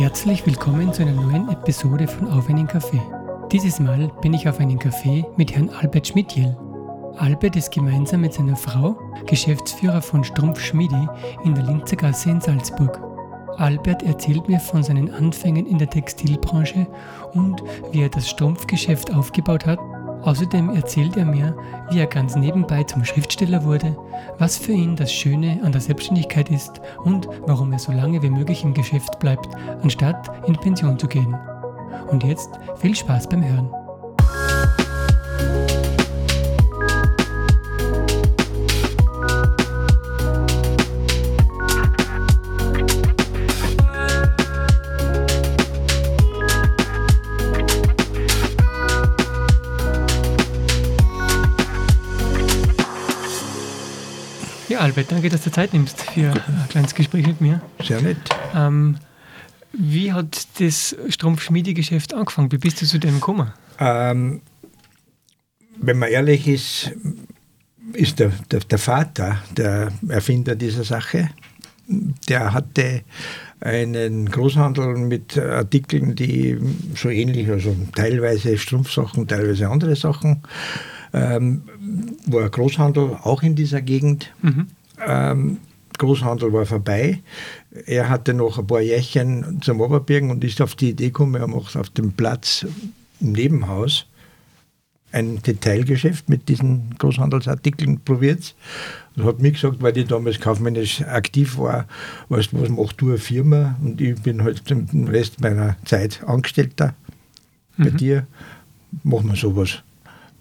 Herzlich willkommen zu einer neuen Episode von Auf einen Kaffee. Dieses Mal bin ich auf einen Kaffee mit Herrn Albert Schmidjel. Albert ist gemeinsam mit seiner Frau Geschäftsführer von Strumpf Schmiedi in der Linzer Gasse in Salzburg. Albert erzählt mir von seinen Anfängen in der Textilbranche und wie er das Strumpfgeschäft aufgebaut hat. Außerdem erzählt er mir, wie er ganz nebenbei zum Schriftsteller wurde, was für ihn das Schöne an der Selbstständigkeit ist und warum er so lange wie möglich im Geschäft bleibt, anstatt in Pension zu gehen. Und jetzt viel Spaß beim Hören. Albert, danke, dass du Zeit nimmst für ein kleines Gespräch mit mir. Sehr nett. Ähm, wie hat das Strumpfschmiedegeschäft angefangen? Wie bist du zu dem gekommen? Ähm, wenn man ehrlich ist, ist der, der, der, Vater der Erfinder dieser Sache. Der hatte einen Großhandel mit Artikeln, die so ähnlich, also teilweise Strumpfsachen, teilweise andere Sachen ähm, war ein Großhandel auch in dieser Gegend. Mhm. Ähm, Großhandel war vorbei. Er hatte noch ein paar Jährchen zum Oberbirgen und ist auf die Idee gekommen, er macht auf dem Platz im Nebenhaus ein Detailgeschäft mit diesen Großhandelsartikeln probiert. Und hat mir gesagt, weil ich damals kaufmännisch aktiv war, weißt du, was macht du eine Firma? Und ich bin halt den Rest meiner Zeit Angestellter bei mhm. dir. Machen wir sowas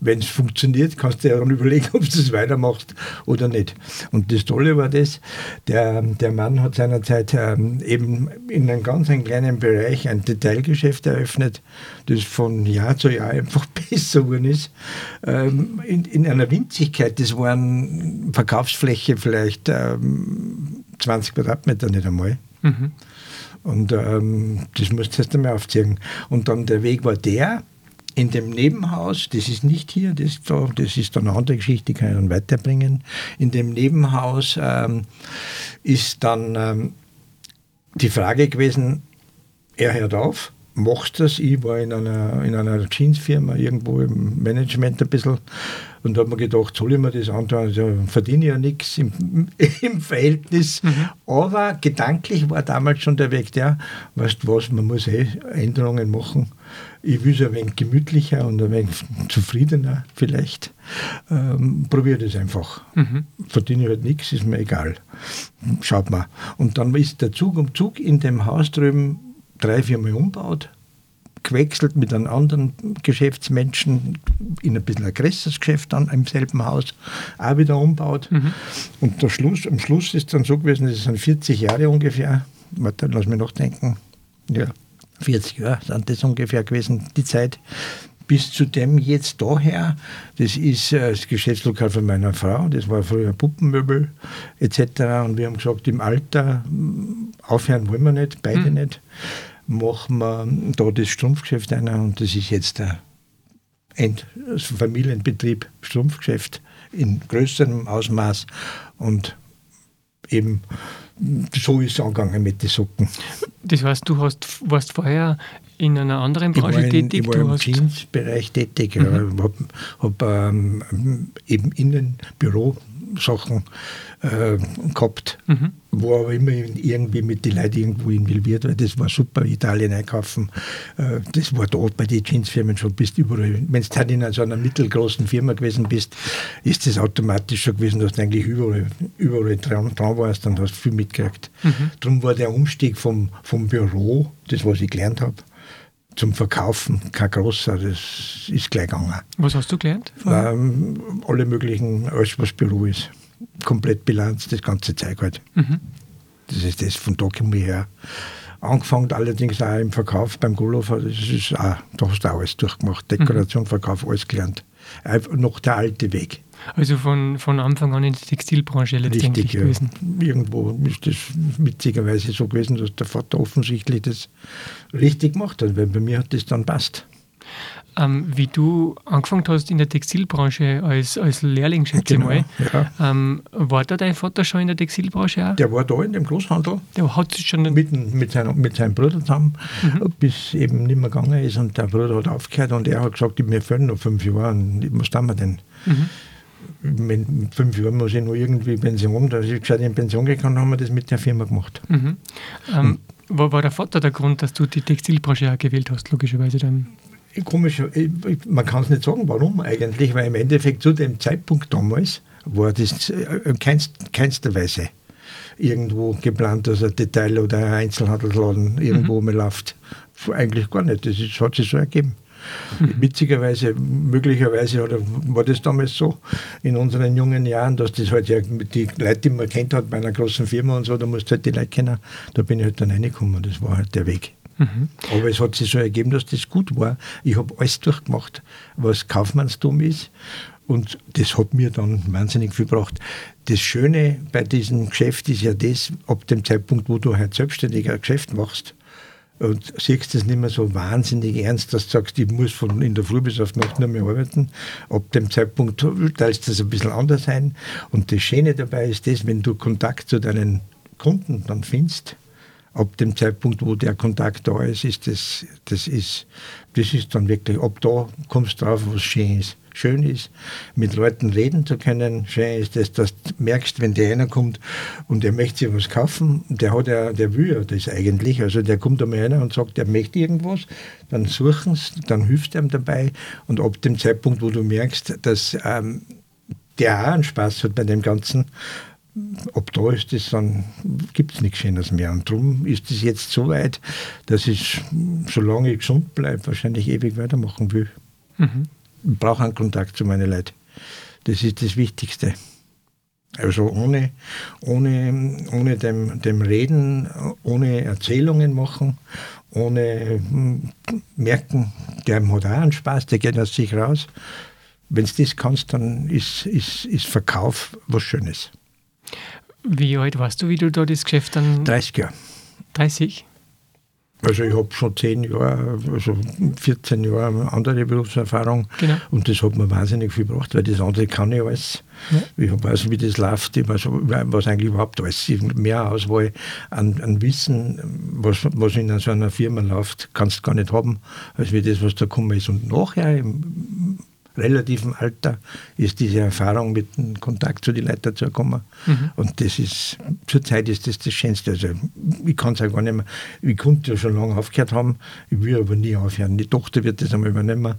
wenn es funktioniert, kannst du ja dann überlegen, ob du es weitermachst oder nicht. Und das Tolle war das, der, der Mann hat seinerzeit ähm, eben in einem ganz einen kleinen Bereich ein Detailgeschäft eröffnet, das von Jahr zu Jahr einfach besser geworden ist. Ähm, in, in einer Winzigkeit, das waren Verkaufsfläche vielleicht ähm, 20 Quadratmeter nicht einmal. Mhm. Und ähm, das musst du erst einmal aufziehen. Und dann der Weg war der, in dem Nebenhaus, das ist nicht hier, das, da, das ist dann eine andere Geschichte, die kann ich dann weiterbringen. In dem Nebenhaus ähm, ist dann ähm, die Frage gewesen, er hört auf, macht das. Ich war in einer, in einer Jeansfirma irgendwo im Management ein bisschen und da habe mir gedacht, soll ich mir das antun? Also verdiene ja nichts im, im Verhältnis. Mhm. Aber gedanklich war damals schon der Weg der, weißt du was, man muss eh Änderungen machen ich will es ein wenig gemütlicher und ein wenig zufriedener vielleicht. Ähm, Probiere das einfach. Mhm. Verdiene halt nichts, ist mir egal. Schaut mal. Und dann ist der Zug um Zug in dem Haus drüben drei, vier Mal umgebaut gewechselt mit einem anderen Geschäftsmenschen in ein bisschen ein größeres Geschäft dann im selben Haus, auch wieder umbaut. Mhm. Und der Schluss, am Schluss ist dann so gewesen, das sind 40 Jahre ungefähr, warte, lass mich noch denken, ja, 40 Jahre sind das ungefähr gewesen, die Zeit. Bis zu dem jetzt daher, das ist äh, das Geschäftslokal von meiner Frau, das war früher Puppenmöbel etc. Und wir haben gesagt, im Alter aufhören wollen wir nicht, beide hm. nicht. Machen wir da das Strumpfgeschäft einer und das ist jetzt der End also Familienbetrieb, Strumpfgeschäft in größerem Ausmaß und eben so ist es angegangen mit den Socken. Das heißt, du hast, warst vorher in einer anderen Branche ich tätig? Ich war im Jeans-Bereich tätig. Mhm. Ich habe hab, ähm, eben Innenbüro-Sachen äh, gehabt, mhm. War aber immer irgendwie mit den Leuten irgendwo involviert, weil das war super, Italien einkaufen. Äh, das war dort bei den Jeansfirmen schon, bist überall. Wenn du halt in so einer mittelgroßen Firma gewesen bist, ist das automatisch schon gewesen, dass du eigentlich überall, überall dran, dran warst und hast viel mitgekriegt. Mhm. Darum war der Umstieg vom, vom Büro, das was ich gelernt habe, zum Verkaufen kein großer, das ist gleich gegangen. Was hast du gelernt? Ähm, alle möglichen, alles was Büro ist komplett Bilanz, das ganze Zeug halt. Mhm. Das ist das von da komme ich her. Angefangen allerdings auch im Verkauf beim Gullofer, das ist auch, da hast du auch alles durchgemacht. Dekoration, mhm. Verkauf, alles gelernt. Einfach noch der alte Weg. Also von, von Anfang an in die Textilbranche letztendlich Richtig, gewesen. Ja. Irgendwo ist das witzigerweise so gewesen, dass der Vater offensichtlich das richtig gemacht hat, weil bei mir hat das dann passt. Ähm, wie du angefangen hast in der Textilbranche als, als Lehrling, schätze Genau, ich mal, ja. ähm, war da dein Vater schon in der Textilbranche auch? Der war da in dem Großhandel Der hat sich schon mit, mit, seinem, mit seinem Bruder zusammen, bis eben nicht mehr gegangen ist und der Bruder hat aufgehört und er hat gesagt, mir fehlen noch fünf Jahre was tun wir denn? Mit mit fünf Jahren muss ich noch irgendwie Pension, da ich gescheit in Pension gegangen haben wir das mit der Firma gemacht. Mhm. Ähm, war, war der Vater der Grund, dass du die Textilbranche auch gewählt hast, logischerweise dann? Komisch, man kann es nicht sagen, warum eigentlich, weil im Endeffekt zu dem Zeitpunkt damals war das äh, in keinst, keinster Weise irgendwo geplant, dass ein Detail- oder ein Einzelhandelsladen irgendwo mal läuft. Eigentlich gar nicht, das ist, hat sich so ergeben. Witzigerweise, möglicherweise oder war das damals so in unseren jungen Jahren, dass das halt ja die Leute, die man kennt hat bei einer großen Firma und so, da musst du halt die Leute kennen. Da bin ich halt dann reingekommen, das war halt der Weg. Aber es hat sich so ergeben, dass das gut war. Ich habe alles durchgemacht, was Kaufmannstum ist. Und das hat mir dann wahnsinnig viel gebracht. Das Schöne bei diesem Geschäft ist ja das, ab dem Zeitpunkt, wo du halt selbstständig ein Geschäft machst, und siehst das nicht mehr so wahnsinnig ernst, dass du sagst, ich muss von in der Früh bis auf Nacht nur mehr arbeiten. Ab dem Zeitpunkt teilst du das ein bisschen anders ein. Und das Schöne dabei ist das, wenn du Kontakt zu deinen Kunden dann findest, ab dem Zeitpunkt, wo der Kontakt da ist, ist das, das ist, das ist dann wirklich, ab da kommst du drauf, was schön ist. Schön ist, mit Leuten reden zu können. Schön ist das, dass du merkst, wenn der einer kommt und der möchte sich was kaufen, der hat ja, der will ja das eigentlich. Also der kommt einmal einer und sagt, der möchte irgendwas, dann suchen sie, dann hilfst du ihm dabei und ab dem Zeitpunkt, wo du merkst, dass ähm, der auch einen Spaß hat bei dem Ganzen, ab da ist das dann, gibt es nichts Schönes mehr. Und darum ist es jetzt so weit, dass ich, solange ich gesund bleibe, wahrscheinlich ewig weitermachen will. Ich brauche einen Kontakt zu meinen Leuten. Das ist das Wichtigste. Also ohne, ohne, ohne dem, dem Reden, ohne Erzählungen machen, ohne hm, merken, der hat auch einen Spaß, der geht aus sich raus. Wenn du das kannst, dann ist, ist, ist Verkauf was Schönes. Wie alt warst du, wie du da das Geschäft dann 30 Jahre. 30? Also ich habe schon 10 Jahre, also 14 Jahre andere Berufserfahrung Genau. und das hat mir wahnsinnig viel gebracht, weil das andere kann ich alles. Ja. Ich weiß, wie das läuft, ich weiß, was eigentlich überhaupt alles ist. Mehr Auswahl an, an Wissen, was, was in so einer Firma läuft, kannst du gar nicht haben, als wie das, was da gekommen ist. Und nachher relativen Alter ist diese Erfahrung mit dem Kontakt zu den Leuten dazu gekommen. Und das ist, zurzeit ist das das Schönste. Also ich kann es ja gar nicht mehr, ich konnte ja schon lange aufgehört haben, ich will aber nie aufhören. Die Tochter wird das einmal übernehmen,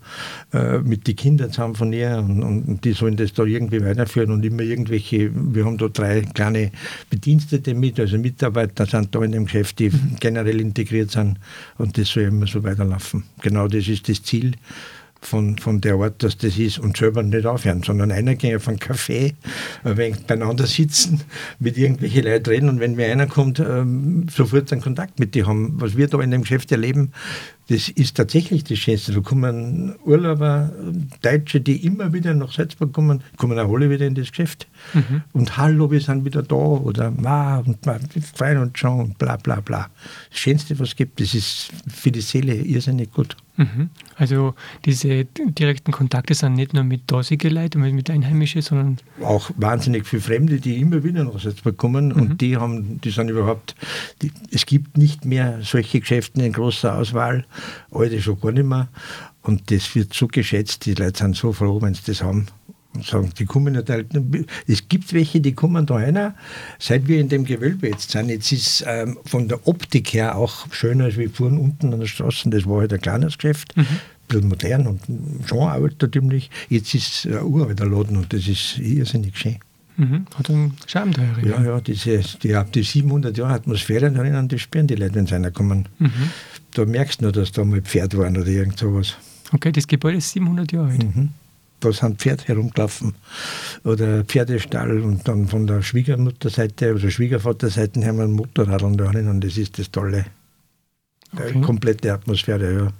äh, mit den Kindern zusammen von ihr und, und, und die sollen das da irgendwie weiterführen und immer irgendwelche, wir haben da drei kleine Bedienstete mit, also Mitarbeiter sind da in dem Geschäft, die generell integriert sind und das soll immer so weiterlaufen. Genau das ist das Ziel von, von der Art, dass das ist und selber nicht aufhören, sondern einer geht auf einen Café, ein wenig beieinander sitzen, mit irgendwelchen Leuten reden und wenn mir einer kommt, ähm, sofort einen Kontakt mit dir haben. Was wir da in dem Geschäft erleben, das ist tatsächlich das Schönste. Da kommen Urlauber, Deutsche, die immer wieder nach Salzburg kommen, kommen auch alle wieder in das Geschäft. Und hallo, wir sind wieder da oder ma und ma, freuen uns schon und bla bla bla. Das Schönste, was es gibt, das ist für die Seele irrsinnig gut. Mhm. Also diese direkten Kontakte sind nicht nur mit dortigen Leuten, mit Einheimischen, sondern auch wahnsinnig viele Fremde, die immer wieder nach Salzburg kommen und die haben, die sind überhaupt, die, es gibt nicht mehr solche Geschäfte in großer Auswahl, alte schon gar nicht mehr. Und das wird so geschätzt, die Leute sind so froh, wenn sie das haben sagen, die kommen natürlich, es gibt welche, die kommen da rein, seit wir in dem Gewölbe jetzt sind, jetzt ist ähm, von der Optik her auch schöner als wir fuhren unten an der Straße, das war halt ein kleines Geschäft, ein bisschen modern und schon altertümlich, jetzt ist ein uralter Laden und das ist irrsinnig schön. mhm. hat einen Charme da. Ja, ja, diese, die, die 700 Jahre Atmosphäre drinnen, die spüren die Leute, wenn sie reinkommen. Da merkst du nur, dass da mal Pferd waren oder irgend sowas. Okay, das Gebäude ist 700 Jahre alt. Da sind Pferde herumgelaufen oder Pferdestall und dann von der Schwiegermutterseite oder Schwiegervaterseite haben wir ein Motorrad da drinnen. Das ist das Tolle. Okay. Die komplette Atmosphäre, ja.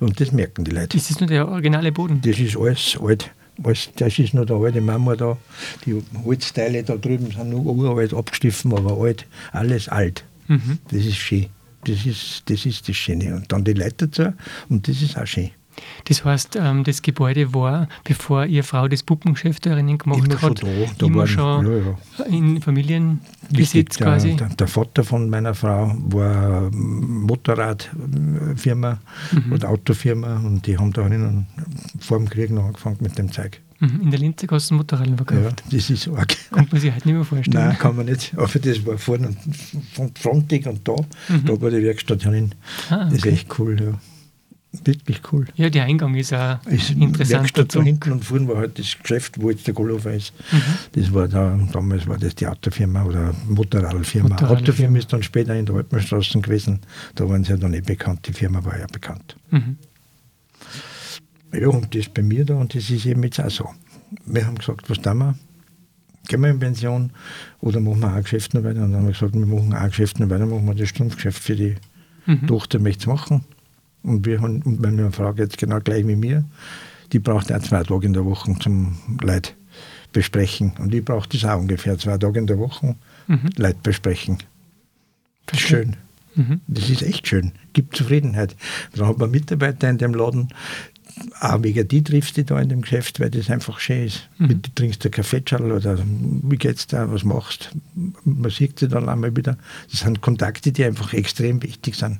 Und das merken die Leute. Ist das nur der originale Boden? Das ist alles alt. Alles, das ist noch der alte Mama da. Die Holzteile da drüben sind noch uralt abgeschliffen, aber alt. Alles alt. Mhm. Das ist schön. Das ist, das ist das Schöne. Und dann die Leute dazu und das ist auch schön. Das heißt, ähm, das Gebäude war, bevor Ihre Frau das Puppengeschäft darin gemacht immer hat, schon da. da immer waren, schon ja, ja. in Familienbesitz der, quasi. Der, der Vater von meiner Frau war Motorradfirma Mhm. oder Autofirma und die haben da innen vor dem Krieg noch angefangen mit dem Zeug. Mhm, In der Linzer Gassen Motorräder Ja, verkauft. das ist arg. Kommt man sich halt nicht mehr vorstellen. Nein, kann man nicht. Aber das war vorne von frontig und da, Mhm. da war die Werkstatt hinein. Ah, Das ist okay. echt cool, ja. Wirklich cool. Ja, der Eingang ist auch Ist interessant Werkstatt dazu. da hinten und vorne war halt das Geschäft, wo jetzt der Goldhofer ist. Mhm. Das war da, damals war das die Autofirma oder Motorradfirma. Motorradfirma. Autofirma ist dann später in der Alpenstraße gewesen. Da waren sie ja dann eh bekannt. Die Firma war ja bekannt. Mhm. Ja, und das bei mir da und das ist eben jetzt auch so. Wir haben gesagt, was tun wir? Gehen wir in Pension oder machen wir auch ein Geschäft noch weiter? Und dann haben wir gesagt, wir machen auch ein Geschäft noch weiter, machen wir das Stumpfgeschäft für die Mhm. Tochter, möchte es machen. Und, wir haben, und meine Frau jetzt genau gleich wie mir, die braucht auch zwei Tage in der Woche zum Leid besprechen. Und ich brauche das auch ungefähr zwei Tage in der Woche Mhm. Leid besprechen. Das ist schön. Mhm. Das ist echt schön. Gibt Zufriedenheit. Dann hat man Mitarbeiter in dem Laden, auch wegen die triffst du da in dem Geschäft, weil das einfach schön ist. Mhm. Mit, du trinkst ein Kaffeetschal oder wie geht's da, was machst Man sieht sie dann einmal wieder. Das sind Kontakte, die einfach extrem wichtig sind.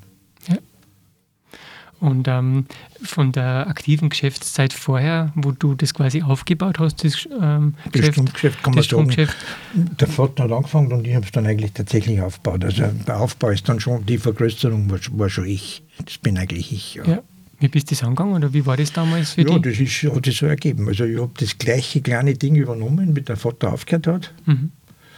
Ja. Und ähm, von der aktiven Geschäftszeit vorher, wo du das quasi aufgebaut hast, das ähm, Das Geschäft, Stromgeschäft kann man das sagen. Stromgeschäft, Der Vater hat angefangen und ich habe es dann eigentlich tatsächlich aufgebaut. Also der Aufbau ist dann schon, die Vergrößerung war, war schon ich. Das bin eigentlich ich. Ja. ja. Wie bist du das angegangen oder wie war das damals für Ja, dich? das ist, hat sich so ergeben. Also ich habe das gleiche kleine Ding übernommen, wie der Vater aufgehört hat. Mhm.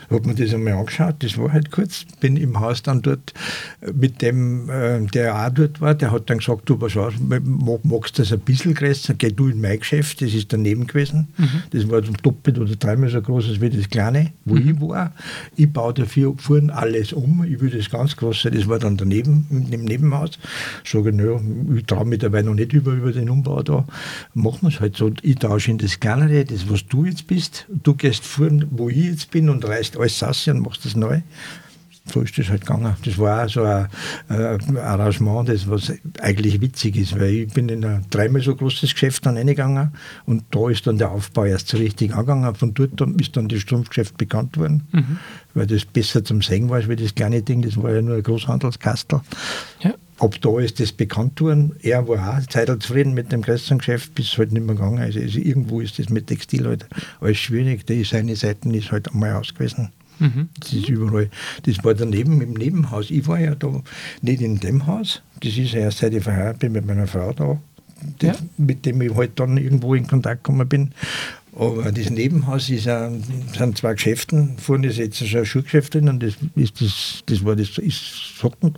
Habe mir das einmal angeschaut, das war halt kurz. Bin im Haus dann dort äh, mit dem, äh, der auch dort war, der hat dann gesagt, du, pass auf, mag- magst das ein bisschen größer, geh du in mein Geschäft, das ist daneben gewesen. Das war so doppelt oder dreimal so groß als wie das kleine, wo ich war. Ich baue dafür vorne alles um, ich will das ganz große, das war dann daneben, im Nebenhaus. Sage ich, naja, ich traue mich dabei noch nicht über, über den Umbau da. Machen wir es halt so. Ich tausche in das kleinere, das was du jetzt bist, du gehst vorne, wo ich jetzt bin und reißt alles aus und machst das neu. So ist das halt gegangen. Das war auch so ein, ein Arrangement, das was eigentlich witzig ist, weil ich bin in ein dreimal so großes Geschäft dann reingegangen und da ist dann der Aufbau erst so richtig angegangen. Von dort dann ist dann das Strumpfgeschäft bekannt worden, weil das besser zum Sehen war als wie das kleine Ding, das war ja nur ein Großhandelskastel. Ja. Ab da ist das bekannt worden. Er war auch eine Zeit lang zufrieden mit dem größeren Geschäft, bis es halt nicht mehr gegangen ist. Also irgendwo ist das mit Textil halt alles schwierig. Die seine Seiten ist halt einmal aus gewesen. Mhm. Das ist überall. Das war daneben im Nebenhaus. Ich war ja da nicht in dem Haus. Das ist ja erst seit ich verheiratet bin mit meiner Frau da, die, Ja. mit dem ich halt dann irgendwo in Kontakt gekommen bin. Aber das Nebenhaus ist ein, sind zwei Geschäfte. Vorne ist jetzt schon ein Schuhgeschäft drin und das, ist das, das war das ist Socken,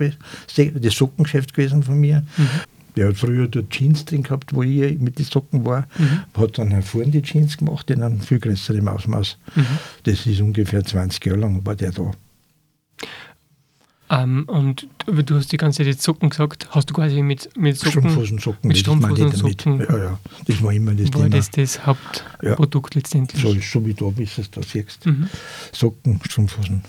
das Sockengeschäft gewesen von mir. Der hat früher dort Jeans drin gehabt, wo ich mit den Socken war. Hat dann vorne die Jeans gemacht in einem viel größeren Ausmaß. Das ist ungefähr 20 Jahre lang war der da. Ähm, und du hast die ganze Zeit Socken gesagt. Hast du quasi mit, mit Socken, Strumpfhosen, Socken, mit Strumpfhosen, damit. Socken, Ja, ja, das war immer das war Thema. das das Hauptprodukt letztendlich. so, so wie du bist, es da siehst. Mhm. Socken, Strumpfhosen.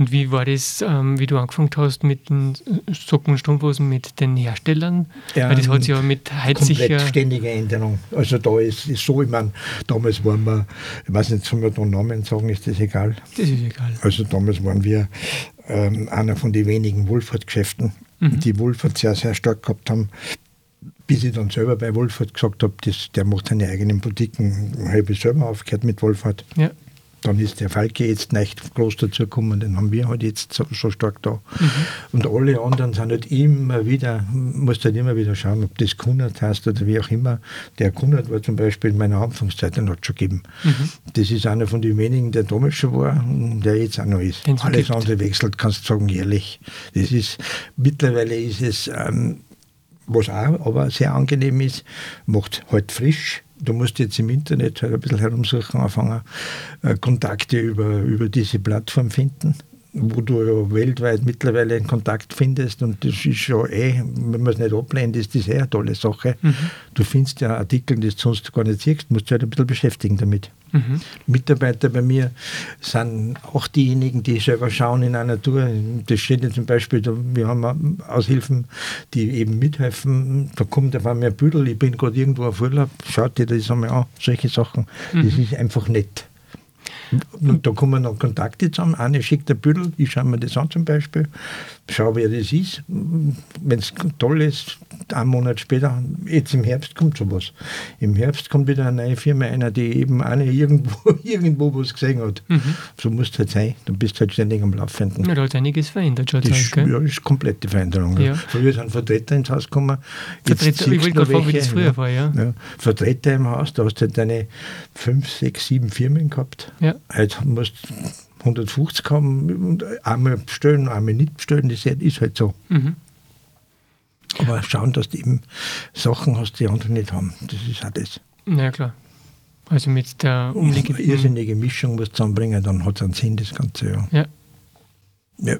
Und wie war das, ähm, wie du angefangen hast mit den Socken und Strumpfhosen mit den Herstellern? Ja, Weil das hat sich ja mit heute sicher. Komplett ständige Änderung. Also da ist es so, ich meine, damals waren wir, ich weiß nicht, sollen wir da Namen sagen, ist das egal? Das ist egal. Also damals waren wir ähm, einer von den wenigen Wohlfahrtgeschäften, Mhm. die Wohlfahrt sehr, sehr stark gehabt haben. Bis ich dann selber bei Wohlfahrt gesagt habe, das, der macht seine eigenen Boutiquen, habe ich selber aufgehört mit Wohlfahrt. Ja. Dann ist der Falke jetzt nicht groß dazugekommen, den haben wir halt jetzt so, so stark da. Und alle anderen sind halt immer wieder, musst halt immer wieder schauen, ob das Kunert heißt oder wie auch immer. Der Kunert war zum Beispiel in meiner Anfangszeit, den hat es schon gegeben. Das ist einer von den wenigen, der damals schon war und der jetzt auch noch ist. Den's Alles gibt. andere wechselt, kannst du sagen, jährlich. Das ist, mittlerweile ist es, ähm, was auch aber sehr angenehm ist, macht halt frisch. Du musst jetzt im Internet halt ein bisschen herumsuchen, anfangen, äh, Kontakte über, über diese Plattform finden. Wo du ja weltweit mittlerweile in Kontakt findest und das ist schon eh, wenn man es nicht ablehnt, ist das eh eine tolle Sache. Mhm. Du findest ja Artikel, die du sonst gar nicht siehst, musst du halt ein bisschen beschäftigen damit. Mhm. Mitarbeiter bei mir sind auch diejenigen, die selber schauen in einer Tour. Das steht ja zum Beispiel, wir haben Aushilfen, die eben mithelfen. Da kommt auf einmal ein Büdel, ich bin gerade irgendwo auf Urlaub, schaut dir das einmal an, solche Sachen. Mhm. Das ist einfach nett. Und da kommen dann Kontakte zusammen. Eine schickt ein Büdel, ich schaue mir das an zum Beispiel, schaue, wer das ist. Wenn es toll ist, einen Monat später, jetzt im Herbst kommt sowas. Im Herbst kommt wieder eine neue Firma einer, die eben eine irgendwo, irgendwo was gesehen hat. Mhm. So muss es halt sein. Du bist halt ständig am Laufenden. Ja, da hat einiges verändert schon. Das ist, ja, ist komplette Veränderung. Ja. Früher sind Vertreter ins Haus gekommen. Vertreter, ich wollte gerade fragen, wie das früher ja. war. Ja. ja. Vertreter im Haus, da hast du halt deine fünf, sechs, sieben Firmen gehabt. Ja. Heute musst 150 haben und einmal bestellen, einmal nicht bestellen, das ist halt so. Mhm. Aber schauen, dass du eben Sachen hast, die andere nicht haben. Das ist auch das. Ja, klar. Also mit der umliegenden... Eine irrsinnige Mischung was zusammenbringen, dann hat es einen Sinn, das Ganze, ja. Ja. Ja,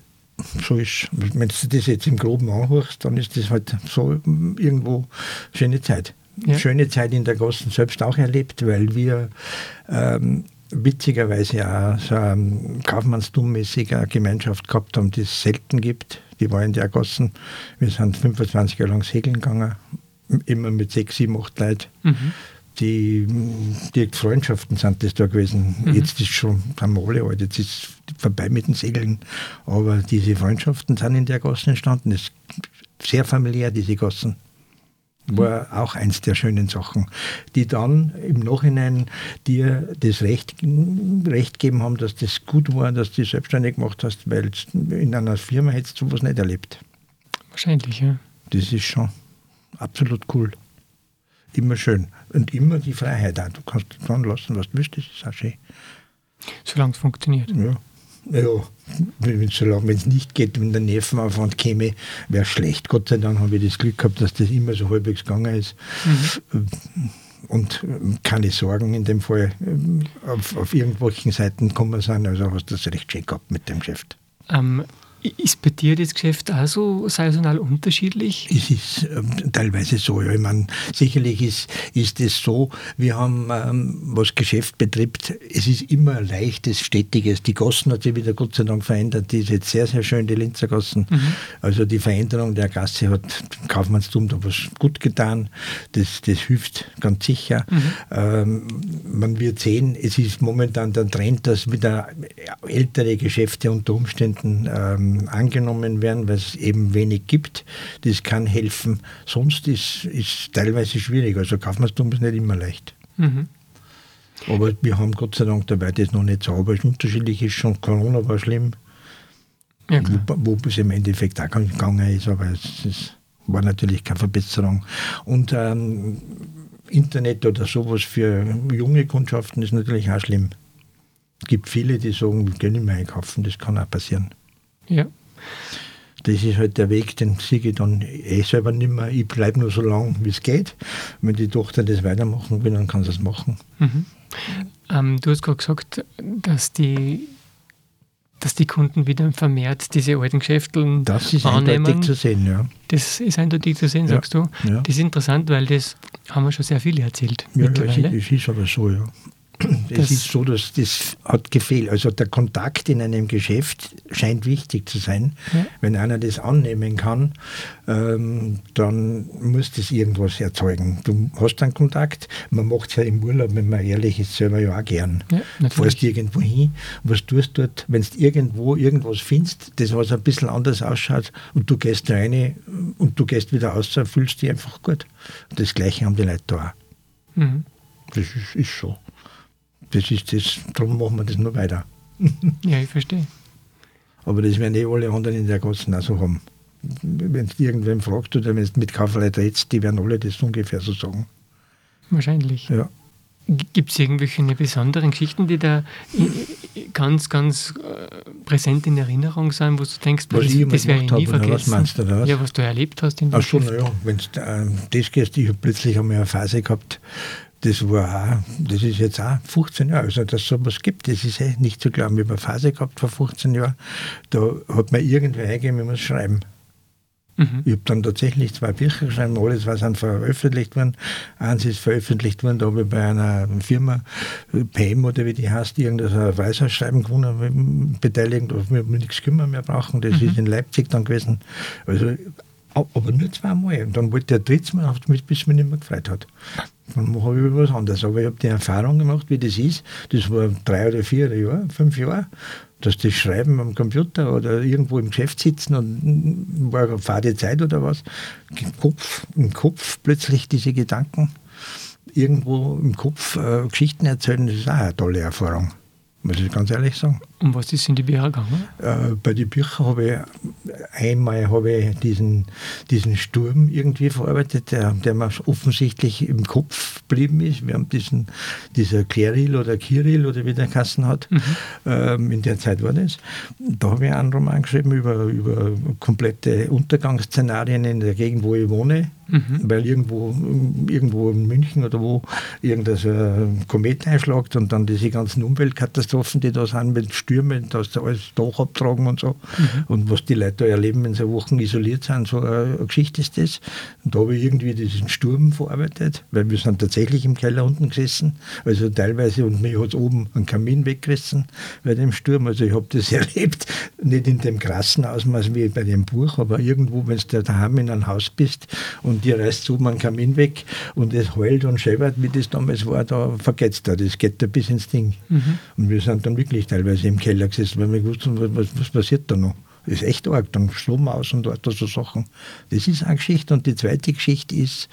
so ist, wenn du das jetzt im Groben anhörst, dann ist das halt so irgendwo schöne Zeit. Ja. Schöne Zeit in der Gassen selbst auch erlebt, weil wir ähm, witzigerweise auch so eine kaufmannstummäßige Gemeinschaft gehabt haben, die es selten gibt. Die war in der Gassen. Wir sind 25 Jahre lang segeln gegangen, immer mit sechs, sieben, acht Leuten. Mhm. Die, die Freundschaften sind das da gewesen. Mhm. Jetzt ist schon, haben wir alle alt, jetzt ist vorbei mit den Segeln. Aber diese Freundschaften sind in der Gassen entstanden. Das ist sehr familiär, diese Gassen war auch eins der schönen Sachen, die dann im Nachhinein dir das Recht, Recht gegeben haben, dass das gut war, dass du selbstständig gemacht hast, weil in einer Firma hättest du sowas nicht erlebt. Wahrscheinlich, ja. Das ist schon absolut cool. Immer schön. Und immer die Freiheit auch. Du kannst dran lassen, was du willst, das ist auch schön. Solange es funktioniert. Ja. Ja, solange es nicht geht, wenn der Nervenaufwand käme, wäre schlecht. Gott sei Dank habe ich das Glück gehabt, dass das immer so halbwegs gegangen ist. Mhm. Und keine Sorgen in dem Fall auf, auf irgendwelchen Seiten gekommen sind. Also hast du das recht schön gehabt mit dem Geschäft. Ähm, ist bei dir das Geschäft auch so saisonal unterschiedlich? Es ist ähm, teilweise so, ja. Ich meine, sicherlich ist, ist es so, wir haben, ähm, was Geschäft betrifft, es ist immer ein leichtes, stetiges. Die Gassen hat sich wieder Gott sei Dank verändert. Die ist jetzt sehr, sehr schön, die Linzer Gassen. Mhm. Also die Veränderung der Gasse hat Kaufmannstum da was gut getan. Das, das hilft ganz sicher. Mhm. Ähm, man wird sehen, es ist momentan der Trend, dass wieder ältere Geschäfte unter Umständen ähm, angenommen werden, weil es eben wenig gibt. Das kann helfen. Sonst ist es teilweise schwierig. Also Kaufmannstum ist nicht immer leicht. Mhm. Aber wir haben Gott sei Dank dabei das noch nicht so. Aber es unterschiedlich ist schon. Corona war schlimm. Ja, wo, wo es im Endeffekt auch gegangen ist, aber es, es war natürlich keine Verbesserung. Und ähm, Internet oder sowas für junge Kundschaften ist natürlich auch schlimm. Es gibt viele, die sagen, wir können nicht mehr einkaufen, das kann auch passieren. Ja. Das ist halt der Weg, den sehe ich dann eh selber nicht mehr. Ich bleibe nur so lange, wie es geht. Wenn die Tochter das weitermachen will, dann kann sie es machen. Mhm. Ähm, du hast gerade gesagt, dass die, dass die Kunden wieder vermehrt diese alten Geschäfte Das ist annehmen. eindeutig zu sehen, ja. Das ist eindeutig zu sehen, ja. sagst du. Ja. Das ist interessant, weil das haben wir schon sehr viele erzählt. Ja, mittlerweile. das ist aber so, ja. Es ist so, dass das hat gefehlt. Also der Kontakt in einem Geschäft scheint wichtig zu sein. Ja. Wenn einer das annehmen kann, ähm, dann muss das irgendwas erzeugen. Du hast einen Kontakt, man macht es ja im Urlaub, wenn man ehrlich ist, selber ja auch gern. Ja, Fährst irgendwo hin, was tust du dort, wenn du irgendwo irgendwas findest, das was ein bisschen anders ausschaut und du gehst rein und du gehst wieder raus, fühlst dich einfach gut. Und das Gleiche haben die Leute da auch. Mhm. Das ist, ist so das ist das, darum machen wir das nur weiter. ja, ich verstehe. Aber das werden eh alle anderen in der Gassen auch so haben. Wenn du irgendwen fragst oder wenn du mit Kaufleuten redest, die werden alle das ungefähr so sagen. Wahrscheinlich. Ja. Gibt es irgendwelche besonderen Geschichten, die da ganz, ganz äh, präsent in Erinnerung sind, wo du denkst, was das, das werde ich nie vergessen? Was meinst du da? Ja, was du erlebt hast in der Ach so, naja, wenn du äh, das gehst, ich habe plötzlich einmal eine Phase gehabt, das war auch, das ist jetzt auch 15 Jahre, also dass es sowas gibt, das ist eh nicht zu glauben. Ich habe eine Phase gehabt vor 15 Jahren, da hat mir irgendwer eingegeben, ich muss schreiben. Mhm. Ich habe dann tatsächlich zwei Bücher geschrieben, alles was dann veröffentlicht worden. Eins ist veröffentlicht worden, da habe ich bei einer Firma, PM oder wie die heißt, irgendein Weißhausschreiben gewonnen, beteiligt, auf wir nichts kümmern mehr brauchen. Das mhm. ist in Leipzig dann gewesen. Also, aber nur zweimal. Und dann wollte der drittes Mal, bis mich nicht mehr gefreut hat. Dann habe ich was anderes. Aber ich habe die Erfahrung gemacht, wie das ist. Das war drei oder vier Jahre, fünf Jahre dass das Schreiben am Computer oder irgendwo im Geschäft sitzen und war eine fade Zeit oder was, im Kopf, im Kopf plötzlich diese Gedanken, irgendwo im Kopf äh, Geschichten erzählen, das ist auch eine tolle Erfahrung muss ich ganz ehrlich sagen. Um was ist in die Bücher gegangen? Äh, bei den Büchern habe ich einmal habe ich diesen, diesen Sturm irgendwie verarbeitet, der, der mir offensichtlich im Kopf geblieben ist. Wir haben diesen, dieser Kleril oder Kiril oder wie der Kassen hat. Mhm. Ähm, in der Zeit war das. Da habe ich einen Roman geschrieben über, über komplette Untergangsszenarien in der Gegend, wo ich wohne Mhm. Weil irgendwo, irgendwo in München oder wo irgendein so Komet einschlägt und dann diese ganzen Umweltkatastrophen, die da sind mit Stürmen, da ist alles Dach abtragen und so. Mhm. Und was die Leute da erleben, wenn sie Wochen isoliert sind, so eine, Geschichte ist das. Und da habe ich irgendwie diesen Sturm verarbeitet, weil wir sind tatsächlich im Keller unten gesessen. Also teilweise, und mir hat es oben einen Kamin weggerissen bei dem Sturm. Also ich habe das erlebt, nicht in dem krassen Ausmaß wie bei dem Buch, aber irgendwo, wenn du daheim in einem Haus bist und und die reißt so einen Kamin weg und es heult und schäbert, wie das damals war, da vergeht es da. Das geht da bis ins Ding. Mhm. Und wir sind dann wirklich teilweise im Keller gesessen, weil wir wussten, was, was passiert da noch. Das ist echt arg, dann Strom aus und dort so Sachen. Das ist eine Geschichte. Und die zweite Geschichte ist,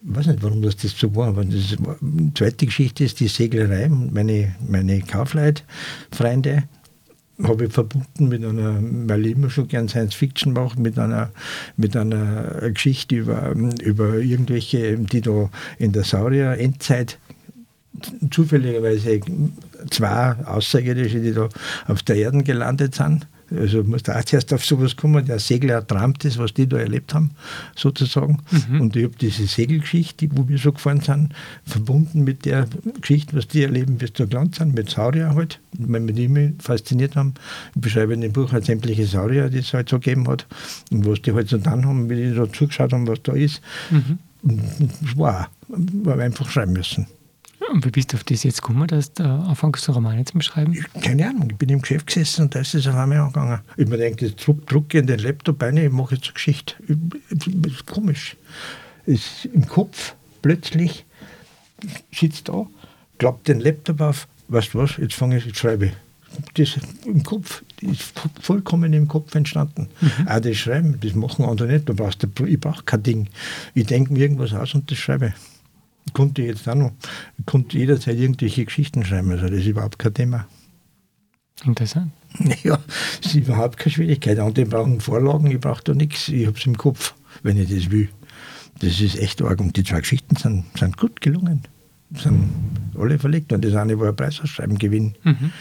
ich weiß nicht, warum das, das so war, aber die zweite Geschichte ist die Seglerei. Meine, meine Kaufleut-Freunde, habe ich verbunden mit einer, weil ich immer schon gern Science Fiction mache, mit einer, mit einer Geschichte über, über irgendwelche, die da in der Saurier-Endzeit zufälligerweise zwei Außerirdische, die da auf der Erde gelandet sind also muss da auch zuerst auf sowas kommen. Der Segler träumt das, was die da erlebt haben, sozusagen. Mhm. Und ich habe diese Segelgeschichte, wo wir so gefahren sind, verbunden mit der Geschichte, was die erleben, sie da gelandet sind, mit Saurier halt, weil wir die immer fasziniert haben. Ich beschreibe in dem Buch halt sämtliche Saurier, die es halt so gegeben hat und was die halt so dann haben, wie die da zugeschaut haben, was da ist. Mhm. Und das war, war einfach schreiben müssen. Und wie bist du auf das jetzt gekommen, dass du anfängst, so Romane zu schreiben? Keine Ahnung, ich bin im Geschäft gesessen und da ist es auf einmal angegangen. Ich mir denke, jetzt drucke in den Laptop rein, ich mache jetzt eine Geschichte. Das ist komisch. Ist Im Kopf plötzlich sitzt da, klappt den Laptop auf, weißt du was, jetzt fange ich, jetzt schreibe ich. Das im Kopf, das ist vollkommen im Kopf entstanden. Mhm. Auch das Schreiben, das machen andere nicht. Du brauchst, ich brauche kein Ding. Ich denke mir irgendwas aus und das schreibe ich konnte jetzt auch noch, konnte jederzeit irgendwelche Geschichten schreiben. Also das ist überhaupt kein Thema. Interessant. Ja, das ist überhaupt keine Schwierigkeit. Andere brauchen Vorlagen, ich brauche da nichts. Ich habe es im Kopf, wenn ich das will. Das ist echt arg. Und die zwei Geschichten sind, sind gut gelungen. Sind alle verlegt. Und das eine war ein Preisausschreiben gewinnen. Mhm.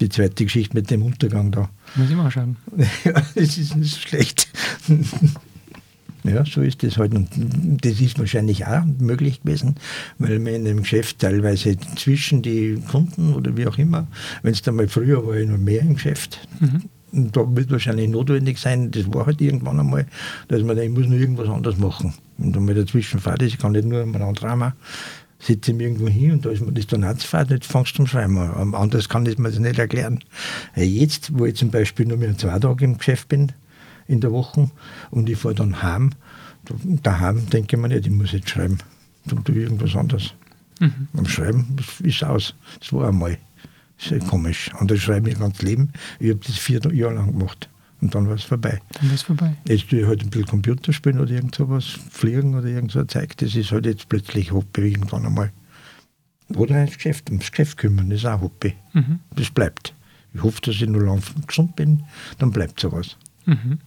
Die zweite Geschichte mit dem Untergang da. Muss ich mal schauen. ja, das ist nicht so schlecht. Ja, so ist das halt. Und das ist wahrscheinlich auch möglich gewesen, weil man in dem Geschäft teilweise zwischen die Kunden oder wie auch immer, wenn es da mal früher war, ich noch mehr im Geschäft. Mhm. Und da wird wahrscheinlich notwendig sein, das war halt irgendwann einmal, dass man denkt, ich muss noch irgendwas anderes machen. Und dann mal dazwischen fahrt, ich kann nicht nur am Randrama, sitze ich irgendwo hin und da ist mir das dann fahrt, jetzt fangst du zum Schreiben an. Anders kann ich mir das nicht erklären. Jetzt, wo ich zum Beispiel nur mehr zwei Tage im Geschäft bin, in der Woche und ich fahre dann heim. Daheim denke ich mir nicht, ich muss jetzt schreiben. Dann tue ich irgendwas anderes. Mhm. Am Schreiben ist aus. Das war einmal. Ja komisch. Und das schreibe ich ganz Leben. Ich habe das vier Jahre lang gemacht. Und dann war es vorbei. Dann war es vorbei. Jetzt tue ich halt ein bisschen Computer spielen oder irgend sowas, fliegen oder irgend so ein Zeug. Das ist halt jetzt plötzlich Hobby irgendwann einmal. Oder ins Geschäft, ums Geschäft kümmern, das ist auch Hobby. Mhm. Das bleibt. Ich hoffe, dass ich nur lang gesund bin, dann bleibt sowas. Mhm.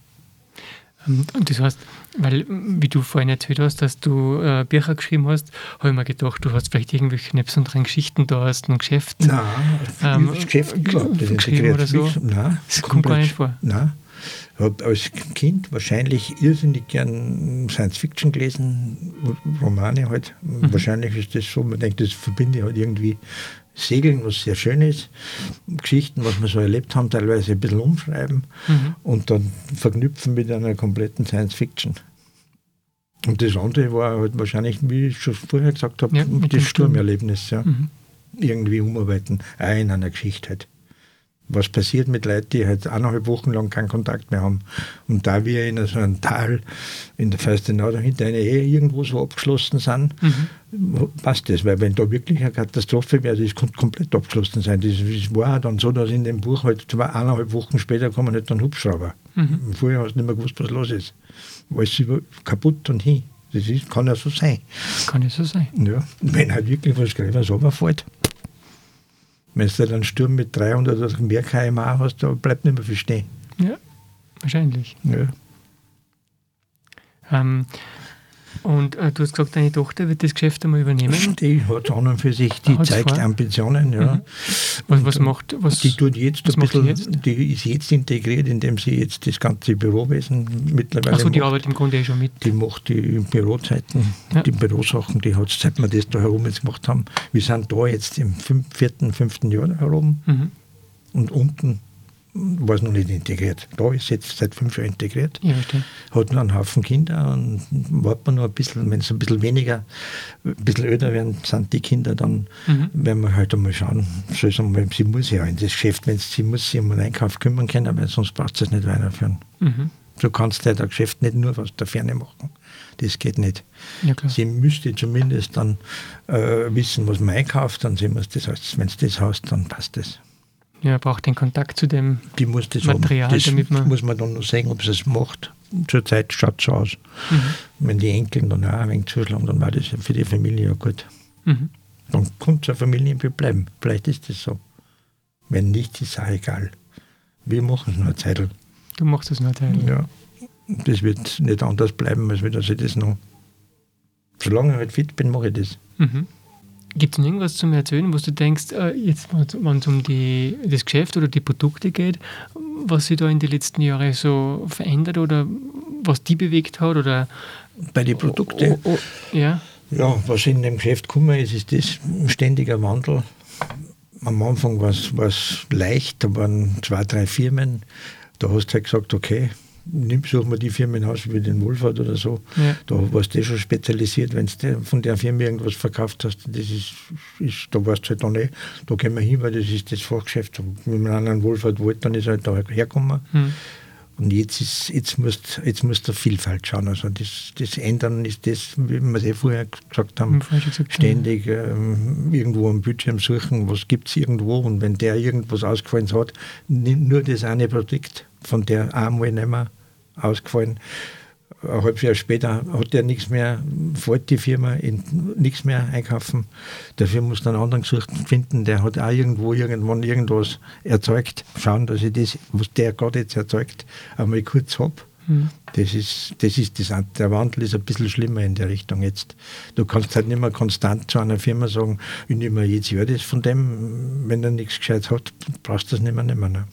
Und das heißt, weil, wie du vorhin erzählt hast, dass du äh, Bücher geschrieben hast, habe ich mir gedacht, du hast vielleicht irgendwelche besonderen Geschichten da hast, ein Geschäft. Nein, ähm, Geschäft überhaupt geschrieben oder so. Nein, das kommt gar nicht vor. Nein, habe als Kind wahrscheinlich irrsinnig gern Science Fiction gelesen, Romane halt. Mhm. Wahrscheinlich ist das so, man denkt, das verbinde ich halt irgendwie Segeln, was sehr schön ist, Geschichten, was wir so erlebt haben, teilweise ein bisschen umschreiben mhm. und dann verknüpfen mit einer kompletten Science Fiction. Und das andere war halt wahrscheinlich, wie ich schon vorher gesagt habe, ja, das Sturmerlebnis. Ja. Mhm. Irgendwie umarbeiten, auch in einer Geschichte halt was passiert mit Leuten, die halt eineinhalb Wochen lang keinen Kontakt mehr haben. Und da wir in so einem Tal in der Fürstenau dahinter eine Ehe irgendwo so abgeschlossen sind, mhm. passt das. Weil wenn da wirklich eine Katastrophe wäre, das könnte komplett abgeschlossen sein. Das, das war dann so, dass in dem Buch halt zwei, eineinhalb Wochen später kommen nicht ein Hubschrauber. Mhm. Vorher hast du nicht mehr gewusst, was los ist. Alles über, kaputt und hin. Das ist, kann ja so sein. Kann ja so sein. Ja, wenn halt wirklich was Gräbers runterfällt. Wenn du dann einen Sturm mit 300 oder mehr kmh hast, da bleibt nicht mehr viel stehen. Ja, wahrscheinlich. Ja. Ähm, und äh, du hast gesagt, deine Tochter wird das Geschäft einmal übernehmen. Die hat an und für sich, die Hat's zeigt vor? Ambitionen. Ja. Mhm. Was, was macht was? Die tut jetzt ein bisschen, jetzt? die ist jetzt integriert, indem sie jetzt das ganze Bürowesen mittlerweile. Achso, die arbeitet im Grunde eh schon mit. Die macht die Bürozeiten, ja. die Bürosachen, die hat seit wir das da herum jetzt gemacht haben. Wir sind da jetzt im vierten, fünften Jahr herum. Mhm. Und unten war es noch nicht integriert. Da ist jetzt seit fünf Jahren integriert. Ja, Hat noch einen Haufen Kinder und wartet man noch ein bisschen, wenn es ein bisschen weniger, ein bisschen öder werden, sind die Kinder, dann mhm. werden wir halt einmal schauen. Sie muss ja in das Geschäft, wenn sie muss sich um den Einkauf kümmern können, weil sonst braucht es nicht weiterführen. Mhm. Du kannst ja das Geschäft nicht nur aus der Ferne machen. Das geht nicht. Ja, sie müsste zumindest dann äh, wissen, was man einkauft, dann sehen wir es das heißt, wenn es das hast, dann passt das. Ja, braucht den Kontakt zu dem die muss das Material, haben. Das damit man muss man dann noch sehen, ob sie es macht. Zurzeit schaut es so aus. Mhm. Wenn die Enkel dann auch ein wenig zuschlagen, dann war das für die Familie ja gut. Mhm. Dann kommt es eine Familie bleiben. Vielleicht ist das so. Wenn nicht, ist es auch egal. Wir machen es nur eine Zeit. Du machst es nur eine Zeit. Ja. Das wird nicht anders bleiben, als dass ich das noch. Solange ich halt fit bin, mache ich das. Mhm. Gibt es noch irgendwas zum Erzählen, wo du denkst, äh, jetzt, wenn es um die, das Geschäft oder die Produkte geht, was sich da in den letzten Jahren so verändert oder was die bewegt hat? Oder Bei den Produkten? Oh, oh, ja. ja, was in dem Geschäft gekommen ist, ist das ein ständiger Wandel. Am Anfang war es leicht, da waren zwei, drei Firmen. Da hast du halt gesagt, okay, nimm, such mal die Firmen aus wie den Wohlfahrt oder so. Ja. Da warst du eh schon spezialisiert, wenn du von der Firma irgendwas verkauft hast. Das ist, ist, da warst du halt dann eh, da gehen wir hin, weil das ist das Fachgeschäft. Wenn man einen Wohlfahrt wollte, dann ist er halt da hergekommen. Hm. Und jetzt, ist, jetzt, musst, jetzt musst du Vielfalt schauen. Also das, das Ändern ist das, wie wir es eh vorher gesagt haben, gesagt, ständig ähm, irgendwo am Bildschirm suchen, was gibt es irgendwo. Und wenn der irgendwas ausgefallen hat, nur das eine Produkt von der einmal nicht mehr ausgefallen. Ein halbes Jahr später hat er nichts mehr, fällt die Firma nichts mehr einkaufen. Dafür muss dann einen anderen gesucht finden, der hat auch irgendwo irgendwann irgendwas erzeugt. Schauen, dass ich das, was der gerade jetzt erzeugt, einmal kurz habe. Mhm. Das ist, das ist das, der Wandel ist ein bisschen schlimmer in der Richtung jetzt. Du kannst halt nicht mehr konstant zu einer Firma sagen, ich nehme jetzt Jahr das von dem, wenn er nichts gescheit hat, brauchst du das nicht mehr nehmen. Ne?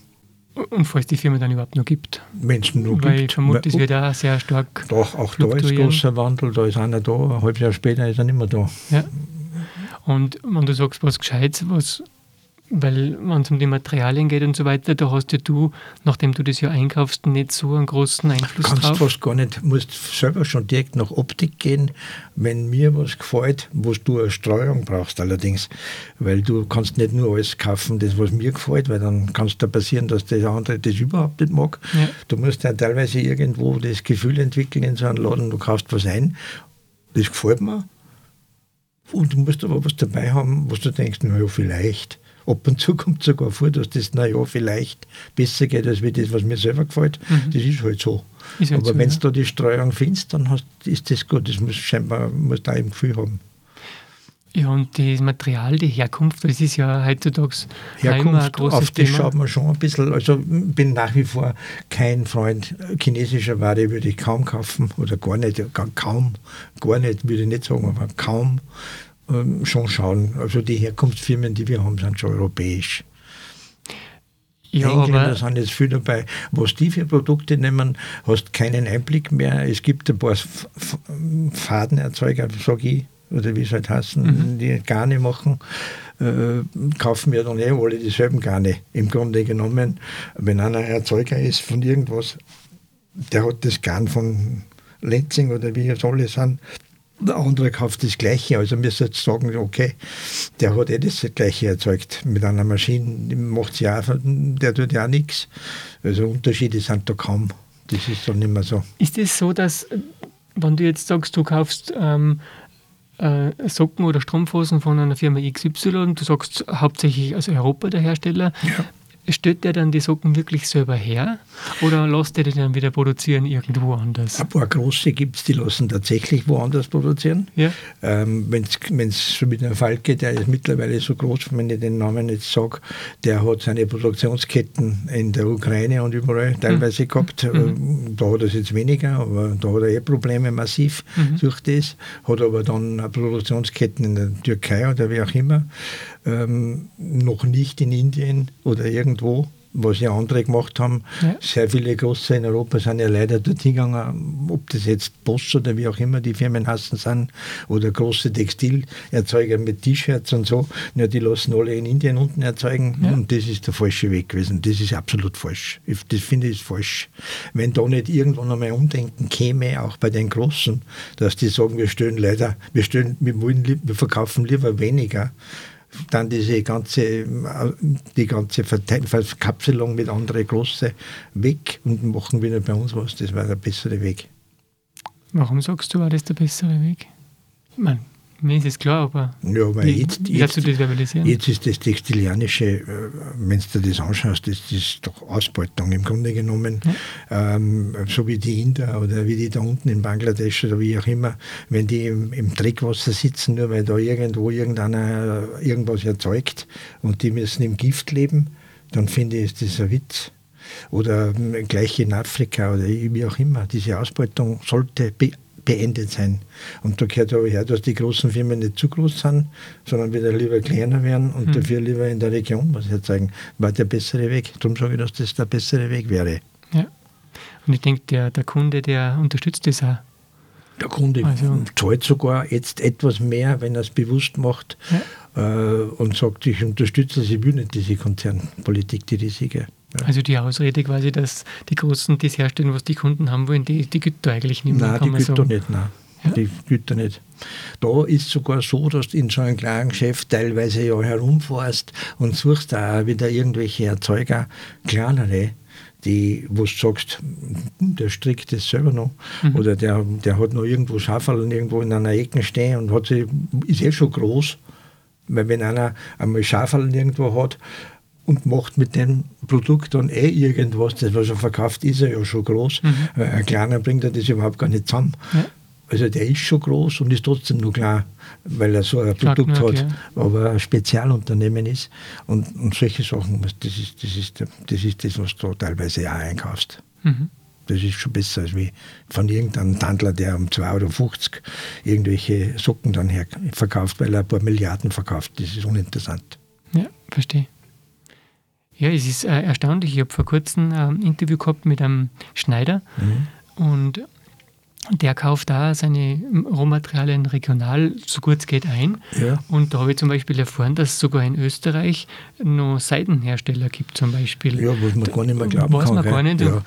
Und falls die Firma dann überhaupt noch gibt. Wenn es noch Weil gibt. ich vermute, es wird auch sehr stark. Doch, auch da ist großer Wandel, da ist einer da, ein halbes Jahr später ist er nicht mehr da. Ja. Und wenn du sagst, was Gescheites, was weil, wenn es um die Materialien geht und so weiter, da hast ja du, nachdem du das ja einkaufst, nicht so einen großen Einfluss Kannst drauf. Kannst fast gar nicht, musst selber schon direkt nach Optik gehen, wenn mir was gefällt, wo du eine Streuung brauchst allerdings. Weil du kannst nicht nur alles kaufen, das was mir gefällt, weil dann kann es da passieren, dass der andere das überhaupt nicht mag. Ja. Du musst ja teilweise irgendwo das Gefühl entwickeln in so einem Laden, du kaufst was ein, das gefällt mir, und du musst aber was dabei haben, was du denkst, naja, vielleicht ab und zu kommt sogar vor, dass das, naja, vielleicht besser geht, als wie das, was mir selber gefällt. Mhm. Das ist halt so. Ist halt Aber so, wenn du ja. da die Streuung findest, dann hast, ist das gut. Das muss scheinbar muss da im Gefühl haben. Ja, und das Material, die Herkunft, das ist ja heutzutage Herkunft, ein großes auf das Thema. schaut man schon ein bisschen. Also bin nach wie vor kein Freund chinesischer Ware, würde ich kaum kaufen oder gar nicht, kaum, gar nicht, würde ich nicht sagen, aber kaum ähm, schon schauen. Also die Herkunftsfirmen, die wir haben, sind schon europäisch. Ja, Engländer sind jetzt viel dabei. Was die für Produkte nehmen, hast keinen Einblick mehr. Es gibt ein paar Fadenerzeuger, sage ich, oder wie es halt heißen, mhm. die Garne machen, äh, kaufen wir dann eh alle dieselben Garne. Im Grunde genommen, wenn einer Erzeuger ist von irgendwas, der hat das Garn von Lenzing oder wie es alle sind, der andere kauft das Gleiche. Also wir sollten sagen, okay, der hat eh das Gleiche erzeugt. Mit einer Maschine macht sie auch, der tut ja auch nichts. Also Unterschiede sind da kaum. Das ist dann nicht mehr so. Ist es das so, dass, wenn du jetzt sagst, du kaufst ähm, äh, Socken oder Strumpfhosen von einer Firma XY, du sagst hauptsächlich aus Europa der Hersteller, ja. Stellt der dann die Socken wirklich selber her oder lässt er die dann wieder produzieren irgendwo anders? Ein paar große gibt es, die lassen tatsächlich woanders produzieren. Ja. Ähm, Wenn es so mit einem Falke, der ist mittlerweile so groß, wenn ich den Namen jetzt sage, der hat seine Produktionsketten in der Ukraine und überall teilweise mhm. gehabt. Mhm. Äh, da hat er es jetzt weniger, aber da hat er eh Probleme massiv mhm. durch das. Hat aber dann Produktionsketten in der Türkei oder wie auch immer ähm, noch nicht in Indien oder irgendwo, was ja andere gemacht haben. Ja. Sehr viele große in Europa sind ja leider dorthin gegangen, ob das jetzt Bosch oder wie auch immer die Firmen heißen sind, oder große Textilerzeuger mit T-Shirts und so. Ja, die lassen alle in Indien unten erzeugen ja. und das ist der falsche Weg gewesen. Das ist absolut falsch. Das finde ich falsch. Wenn da nicht irgendwann einmal Umdenken käme, auch bei den Großen, dass die sagen, wir stellen leider, wir, stellen, wir, wollen, wir verkaufen lieber weniger, dann diese ganze, die ganze Verkapselung mit anderen große weg und machen wieder bei uns was. Das war der bessere Weg. Warum sagst du, war das der bessere Weg? Ich meine, mir ist es klar, aber ja, aber wie, jetzt, wie jetzt, das jetzt ist das Textilianische, äh, wenn du dir das anschaust, das ist doch Ausbeutung im Grunde genommen. Ja. Ähm, so wie die Inder oder wie die da unten in Bangladesch oder wie auch immer, wenn die im, im Dreckwasser sitzen, nur weil da irgendwo irgendeiner irgendwas erzeugt und die müssen im Gift leben, dann finde ich, ist das ein Witz oder ähm, gleich in Afrika oder wie auch immer. Diese Ausbeutung sollte beendet sein. Und da gehört aber her, dass die großen Firmen nicht zu groß sind, sondern wieder lieber kleiner werden und mhm. dafür lieber in der Region was erzeugen. War der bessere Weg. Darum sage ich, dass das der bessere Weg wäre. Ja. Und ich denke, der, der Kunde, der unterstützt das auch. Der Kunde also. zahlt sogar jetzt etwas mehr, wenn er es bewusst macht ja. äh, und sagt, ich unterstütze sie, will nicht diese Konzernpolitik, die riesige. Ja. Also die Ausrede quasi, dass die Großen das herstellen, was die Kunden haben wollen, die, die da eigentlich nicht mehr. Nein, die gilt da nicht, nein. Ja? Die da nicht. Da ist sogar so, dass du in so einem kleinen Geschäft teilweise ja herumfährst und suchst da auch wieder irgendwelche Erzeuger, kleinere, die, wo du sagst, hm, der strickt das selber noch. Mhm. Oder der, der hat noch irgendwo Schaffeln irgendwo in einer Ecke stehen und hat sie, ist eh schon groß. Weil wenn einer einmal Schaffeln irgendwo hat, und macht mit dem Produkt dann eh irgendwas, das was er verkauft, ist er ja schon groß. Mhm. Ein kleiner bringt er das überhaupt gar nicht zusammen. Ja. Also der ist schon groß und ist trotzdem nur klar, weil er so ein Produkt hat, ja. aber ein Spezialunternehmen ist. Und, und solche Sachen, das ist, das, ist, das ist das, was du teilweise auch einkaufst. Mhm. Das ist schon besser als wie von irgendeinem Tandler, der um 2,50 Euro irgendwelche Socken dann her verkauft, weil er ein paar Milliarden verkauft. Das ist uninteressant. Ja, verstehe. Ja, es ist äh, erstaunlich. Ich habe vor kurzem ein Interview gehabt mit einem Schneider mhm. und der kauft da seine Rohmaterialien regional, so gut es geht, ein. Ja. Und da habe ich zum Beispiel erfahren, dass es sogar in Österreich noch Seidenhersteller gibt, zum Beispiel. Ja, was man gar nicht mehr glauben was kann. Was man gar nicht. Ja.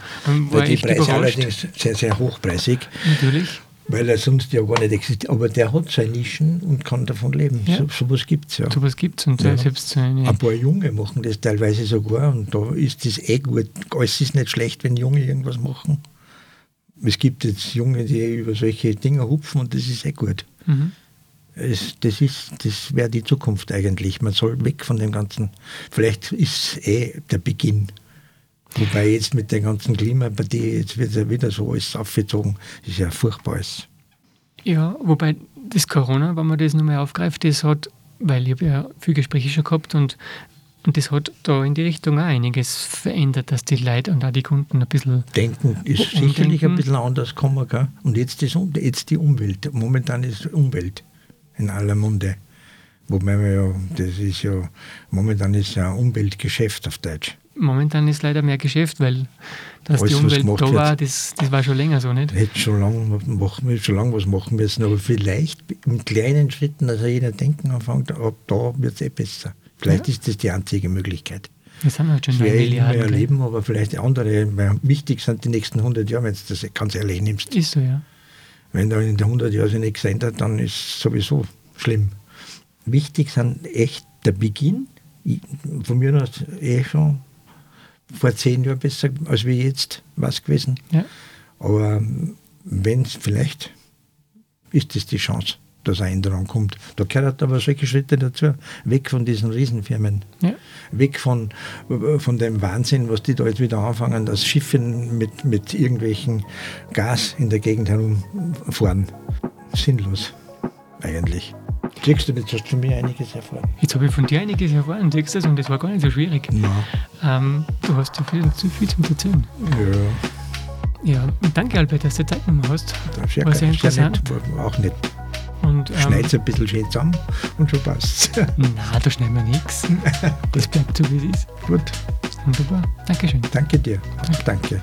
Weil die Preise überrascht. allerdings sehr, sehr hochpreisig. Natürlich. Weil er sonst ja gar nicht existiert. Aber der hat seine Nischen und kann davon leben. Ja. So, sowas gibt es ja. Sowas gibt es. Und ja. selbst seine Ein paar Junge machen das teilweise sogar. Und da ist das eh gut. Alles ist nicht schlecht, wenn Junge irgendwas machen. Es gibt jetzt Junge, die über solche Dinge hupfen und das ist eh gut. Mhm. Es, das das wäre die Zukunft eigentlich. Man soll weg von dem Ganzen. Vielleicht ist eh der Beginn. Wobei jetzt mit der ganzen Klimapartie, jetzt wird ja wieder so alles aufgezogen, ist ja furchtbar. Alles. Ja, wobei das Corona, wenn man das nochmal aufgreift, das hat, weil ich habe ja viele Gespräche schon gehabt und, und das hat da in die Richtung auch einiges verändert, dass die Leute und auch die Kunden ein bisschen. Denken ist umdenken. sicherlich ein bisschen anders gekommen. Gell? Und jetzt, ist, jetzt die Umwelt. Momentan ist Umwelt in aller Munde. Wobei wir ja, das ist ja, momentan ist ja ein Umweltgeschäft auf Deutsch momentan ist leider mehr Geschäft, weil dass Alles, die Umwelt da wird. war, das, das war schon länger so, nicht? Hätte schon lange machen, schon lang was machen müssen, aber vielleicht in kleinen Schritten, also jeder denken anfängt, ab da wird es eh besser. Vielleicht ist das die einzige Möglichkeit. Wir halt schon Das 9 werde ich nicht mehr Milliarden. gell? erleben, aber vielleicht andere, weil wichtig sind die nächsten 100 Jahre, wenn du das ganz ehrlich nimmst. Ist so, ja. Wenn da in den 100 Jahren sich nichts ändert, dann ist es sowieso schlimm. Wichtig sind echt der Beginn. Von mir aus eh schon vor zehn Jahren besser als wie jetzt was gewesen. ja. Aber wenn es vielleicht ist das die Chance, dass eine Änderung kommt. Da gehört aber solche Schritte dazu. Weg von diesen Riesenfirmen. Ja. Weg von, von dem Wahnsinn, was die da jetzt wieder anfangen, dass Schiffe mit, mit irgendwelchen Gas in der Gegend herumfahren. Sinnlos, eigentlich. Du, jetzt hast du von mir einiges erfahren. Jetzt habe ich von dir einiges erfahren, siehst du und das war gar nicht so schwierig. Na, Ähm, du hast ja viel, zu viel zum Erzählen. ja, Ja, danke, Albert, dass du Zeit genommen hast. das ja, War sehr sehr interessant. nett, war auch nicht. Und, ähm, Schneid's ein bisschen schön zusammen und schon passt's. Na, da schneiden wir nichts. Das bleibt so, wie es ist. Gut, Wunderbar. Dankeschön. danke dir. Danke.